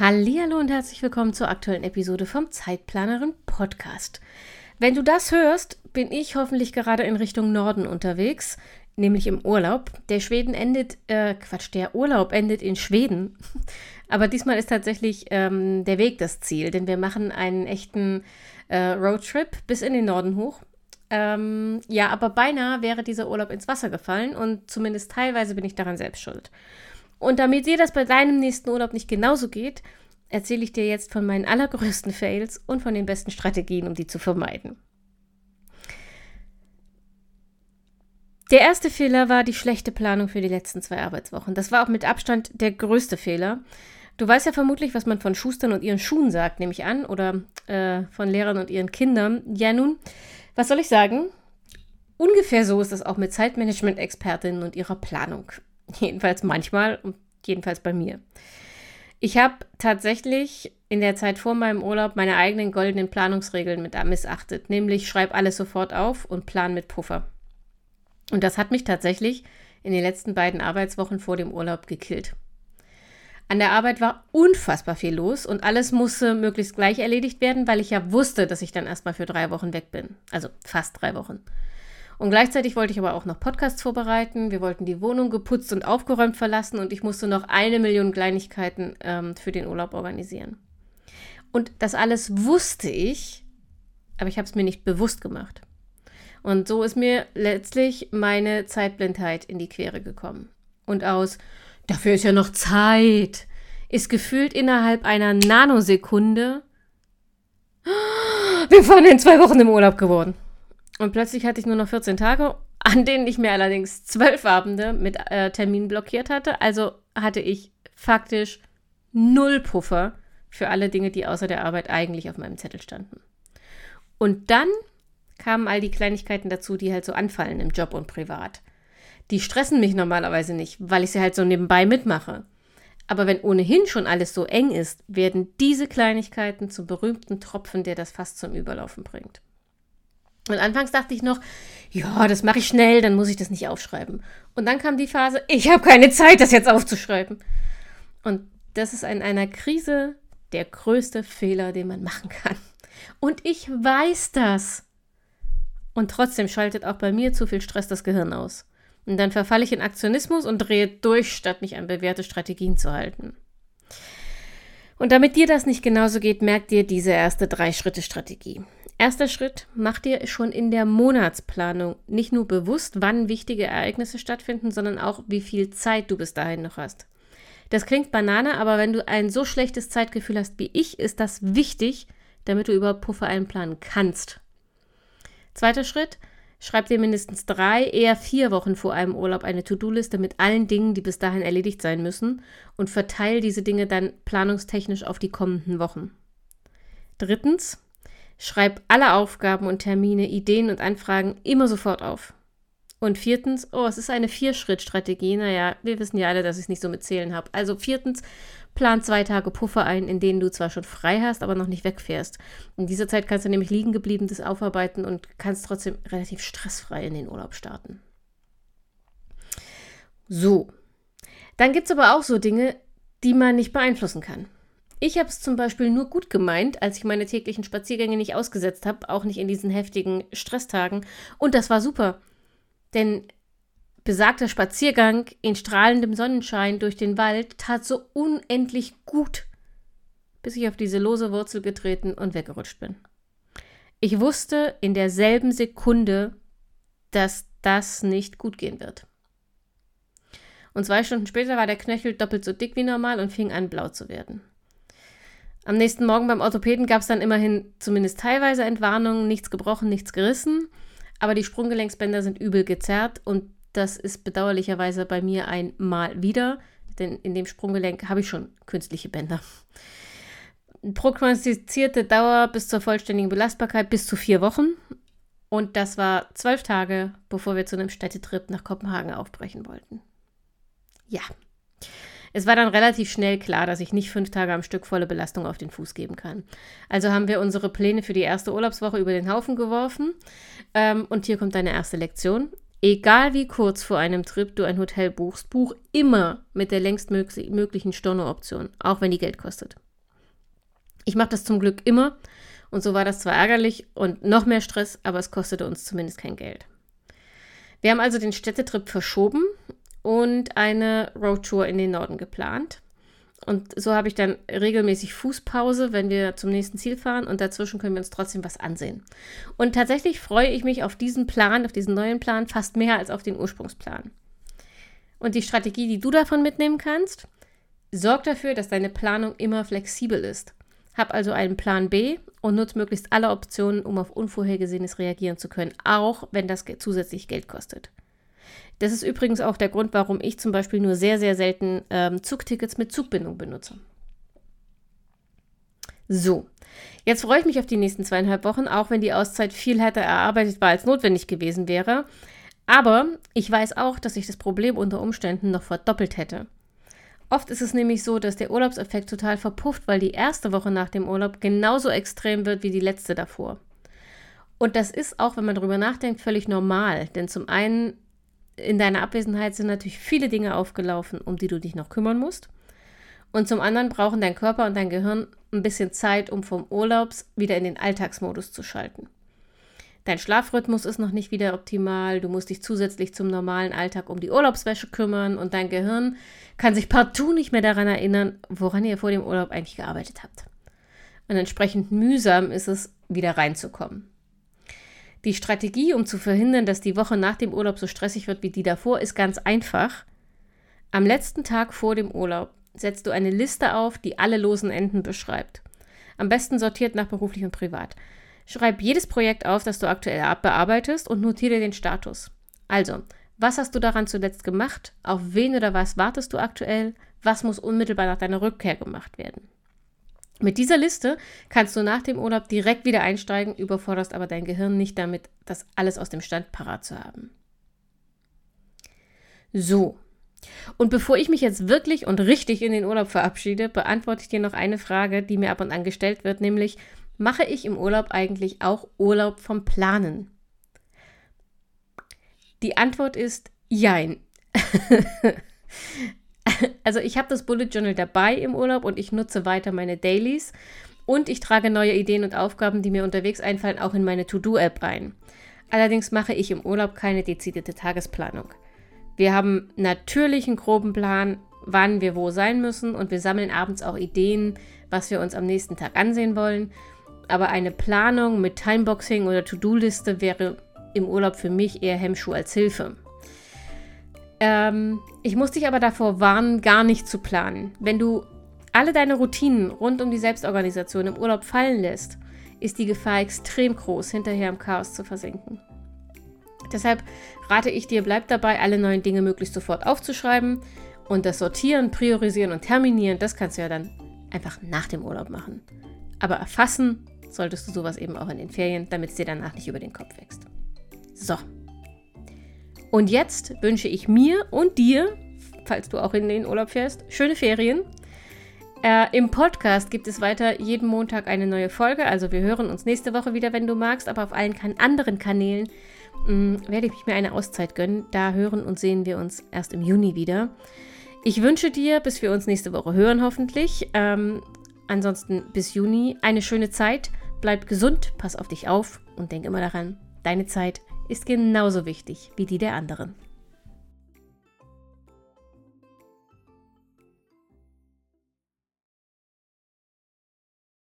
Hallo und herzlich willkommen zur aktuellen Episode vom Zeitplanerin Podcast. Wenn du das hörst, bin ich hoffentlich gerade in Richtung Norden unterwegs, nämlich im Urlaub. Der Schweden endet, äh, Quatsch, der Urlaub endet in Schweden. Aber diesmal ist tatsächlich ähm, der Weg das Ziel, denn wir machen einen echten äh, Roadtrip bis in den Norden hoch. Ähm, ja, aber beinahe wäre dieser Urlaub ins Wasser gefallen und zumindest teilweise bin ich daran selbst schuld. Und damit dir das bei deinem nächsten Urlaub nicht genauso geht, erzähle ich dir jetzt von meinen allergrößten Fails und von den besten Strategien, um die zu vermeiden. Der erste Fehler war die schlechte Planung für die letzten zwei Arbeitswochen. Das war auch mit Abstand der größte Fehler. Du weißt ja vermutlich, was man von Schustern und ihren Schuhen sagt, nehme ich an, oder äh, von Lehrern und ihren Kindern. Ja, nun, was soll ich sagen? Ungefähr so ist es auch mit Zeitmanagement-Expertinnen und ihrer Planung. Jedenfalls manchmal und jedenfalls bei mir. Ich habe tatsächlich in der Zeit vor meinem Urlaub meine eigenen goldenen Planungsregeln mit missachtet, nämlich schreib alles sofort auf und plan mit Puffer. Und das hat mich tatsächlich in den letzten beiden Arbeitswochen vor dem Urlaub gekillt. An der Arbeit war unfassbar viel los und alles musste möglichst gleich erledigt werden, weil ich ja wusste, dass ich dann erstmal für drei Wochen weg bin. Also fast drei Wochen. Und gleichzeitig wollte ich aber auch noch Podcasts vorbereiten. Wir wollten die Wohnung geputzt und aufgeräumt verlassen und ich musste noch eine Million Kleinigkeiten ähm, für den Urlaub organisieren. Und das alles wusste ich, aber ich habe es mir nicht bewusst gemacht. Und so ist mir letztlich meine Zeitblindheit in die Quere gekommen. Und aus, dafür ist ja noch Zeit, ist gefühlt innerhalb einer Nanosekunde, wir fahren in zwei Wochen im Urlaub geworden. Und plötzlich hatte ich nur noch 14 Tage, an denen ich mir allerdings zwölf Abende mit äh, Terminen blockiert hatte. Also hatte ich faktisch null Puffer für alle Dinge, die außer der Arbeit eigentlich auf meinem Zettel standen. Und dann kamen all die Kleinigkeiten dazu, die halt so anfallen im Job und privat. Die stressen mich normalerweise nicht, weil ich sie halt so nebenbei mitmache. Aber wenn ohnehin schon alles so eng ist, werden diese Kleinigkeiten zum berühmten Tropfen, der das fast zum Überlaufen bringt. Und anfangs dachte ich noch, ja, das mache ich schnell, dann muss ich das nicht aufschreiben. Und dann kam die Phase, ich habe keine Zeit, das jetzt aufzuschreiben. Und das ist in einer Krise der größte Fehler, den man machen kann. Und ich weiß das. Und trotzdem schaltet auch bei mir zu viel Stress das Gehirn aus. Und dann verfalle ich in Aktionismus und drehe durch, statt mich an bewährte Strategien zu halten. Und damit dir das nicht genauso geht, merkt dir diese erste Drei-Schritte-Strategie. Erster Schritt, mach dir schon in der Monatsplanung nicht nur bewusst, wann wichtige Ereignisse stattfinden, sondern auch, wie viel Zeit du bis dahin noch hast. Das klingt banane, aber wenn du ein so schlechtes Zeitgefühl hast wie ich, ist das wichtig, damit du überhaupt Puffer einplanen kannst. Zweiter Schritt, schreib dir mindestens drei, eher vier Wochen vor einem Urlaub eine To-Do-Liste mit allen Dingen, die bis dahin erledigt sein müssen und verteile diese Dinge dann planungstechnisch auf die kommenden Wochen. Drittens, Schreib alle Aufgaben und Termine, Ideen und Anfragen immer sofort auf. Und viertens, oh, es ist eine Vier-Schritt-Strategie. Naja, wir wissen ja alle, dass ich es nicht so mit Zählen habe. Also viertens, plan zwei Tage Puffer ein, in denen du zwar schon frei hast, aber noch nicht wegfährst. In dieser Zeit kannst du nämlich liegen gebliebenes aufarbeiten und kannst trotzdem relativ stressfrei in den Urlaub starten. So. Dann gibt es aber auch so Dinge, die man nicht beeinflussen kann. Ich habe es zum Beispiel nur gut gemeint, als ich meine täglichen Spaziergänge nicht ausgesetzt habe, auch nicht in diesen heftigen Stresstagen. Und das war super. Denn besagter Spaziergang in strahlendem Sonnenschein durch den Wald tat so unendlich gut, bis ich auf diese lose Wurzel getreten und weggerutscht bin. Ich wusste in derselben Sekunde, dass das nicht gut gehen wird. Und zwei Stunden später war der Knöchel doppelt so dick wie normal und fing an blau zu werden. Am nächsten Morgen beim Orthopäden gab es dann immerhin zumindest teilweise Entwarnungen, nichts gebrochen, nichts gerissen, aber die Sprunggelenksbänder sind übel gezerrt und das ist bedauerlicherweise bei mir ein Mal wieder, denn in dem Sprunggelenk habe ich schon künstliche Bänder. Prognostizierte Dauer bis zur vollständigen Belastbarkeit bis zu vier Wochen. Und das war zwölf Tage, bevor wir zu einem Städtetrip nach Kopenhagen aufbrechen wollten. Ja. Es war dann relativ schnell klar, dass ich nicht fünf Tage am Stück volle Belastung auf den Fuß geben kann. Also haben wir unsere Pläne für die erste Urlaubswoche über den Haufen geworfen. Ähm, und hier kommt deine erste Lektion. Egal wie kurz vor einem Trip du ein Hotel buchst, buch immer mit der längst möglichen Storno-Option, auch wenn die Geld kostet. Ich mache das zum Glück immer und so war das zwar ärgerlich und noch mehr Stress, aber es kostete uns zumindest kein Geld. Wir haben also den Städtetrip verschoben und eine Roadtour in den Norden geplant. Und so habe ich dann regelmäßig Fußpause, wenn wir zum nächsten Ziel fahren und dazwischen können wir uns trotzdem was ansehen. Und tatsächlich freue ich mich auf diesen Plan, auf diesen neuen Plan fast mehr als auf den Ursprungsplan. Und die Strategie, die du davon mitnehmen kannst, sorg dafür, dass deine Planung immer flexibel ist. Hab also einen Plan B und nutze möglichst alle Optionen, um auf Unvorhergesehenes reagieren zu können, auch wenn das zusätzlich Geld kostet. Das ist übrigens auch der Grund, warum ich zum Beispiel nur sehr, sehr selten ähm, Zugtickets mit Zugbindung benutze. So, jetzt freue ich mich auf die nächsten zweieinhalb Wochen, auch wenn die Auszeit viel härter erarbeitet war, als notwendig gewesen wäre. Aber ich weiß auch, dass ich das Problem unter Umständen noch verdoppelt hätte. Oft ist es nämlich so, dass der Urlaubseffekt total verpufft, weil die erste Woche nach dem Urlaub genauso extrem wird wie die letzte davor. Und das ist auch, wenn man darüber nachdenkt, völlig normal. Denn zum einen in deiner Abwesenheit sind natürlich viele Dinge aufgelaufen, um die du dich noch kümmern musst. Und zum anderen brauchen dein Körper und dein Gehirn ein bisschen Zeit, um vom Urlaubs wieder in den Alltagsmodus zu schalten. Dein Schlafrhythmus ist noch nicht wieder optimal, du musst dich zusätzlich zum normalen Alltag um die Urlaubswäsche kümmern und dein Gehirn kann sich partout nicht mehr daran erinnern, woran ihr vor dem Urlaub eigentlich gearbeitet habt. Und entsprechend mühsam ist es, wieder reinzukommen. Die Strategie, um zu verhindern, dass die Woche nach dem Urlaub so stressig wird wie die davor, ist ganz einfach. Am letzten Tag vor dem Urlaub setzt du eine Liste auf, die alle losen Enden beschreibt. Am besten sortiert nach beruflich und privat. Schreib jedes Projekt auf, das du aktuell bearbeitest und notiere den Status. Also, was hast du daran zuletzt gemacht? Auf wen oder was wartest du aktuell? Was muss unmittelbar nach deiner Rückkehr gemacht werden? Mit dieser Liste kannst du nach dem Urlaub direkt wieder einsteigen, überforderst aber dein Gehirn nicht damit, das alles aus dem Stand parat zu haben. So. Und bevor ich mich jetzt wirklich und richtig in den Urlaub verabschiede, beantworte ich dir noch eine Frage, die mir ab und an gestellt wird, nämlich, mache ich im Urlaub eigentlich auch Urlaub vom Planen? Die Antwort ist Jein. Also ich habe das Bullet Journal dabei im Urlaub und ich nutze weiter meine Dailies und ich trage neue Ideen und Aufgaben, die mir unterwegs einfallen, auch in meine To-Do-App ein. Allerdings mache ich im Urlaub keine dezidierte Tagesplanung. Wir haben natürlich einen groben Plan, wann wir wo sein müssen und wir sammeln abends auch Ideen, was wir uns am nächsten Tag ansehen wollen. Aber eine Planung mit Timeboxing oder To-Do-Liste wäre im Urlaub für mich eher Hemmschuh als Hilfe. Ähm, ich muss dich aber davor warnen, gar nicht zu planen. Wenn du alle deine Routinen rund um die Selbstorganisation im Urlaub fallen lässt, ist die Gefahr extrem groß, hinterher im Chaos zu versinken. Deshalb rate ich dir, bleib dabei, alle neuen Dinge möglichst sofort aufzuschreiben und das Sortieren, Priorisieren und Terminieren, das kannst du ja dann einfach nach dem Urlaub machen. Aber erfassen solltest du sowas eben auch in den Ferien, damit es dir danach nicht über den Kopf wächst. So, und jetzt wünsche ich mir und dir, falls du auch in den Urlaub fährst, schöne Ferien. Äh, Im Podcast gibt es weiter jeden Montag eine neue Folge. Also wir hören uns nächste Woche wieder, wenn du magst, aber auf allen kan anderen Kanälen mh, mm, werde ich mir eine Auszeit gönnen. Da hören und sehen wir uns erst im Juni wieder. Ich wünsche dir, bis wir uns nächste Woche hören, hoffentlich. Ähm, ansonsten bis Juni eine schöne Zeit. Bleib gesund, pass auf dich auf und denk immer daran, deine Zeit ist genauso wichtig wie die der anderen.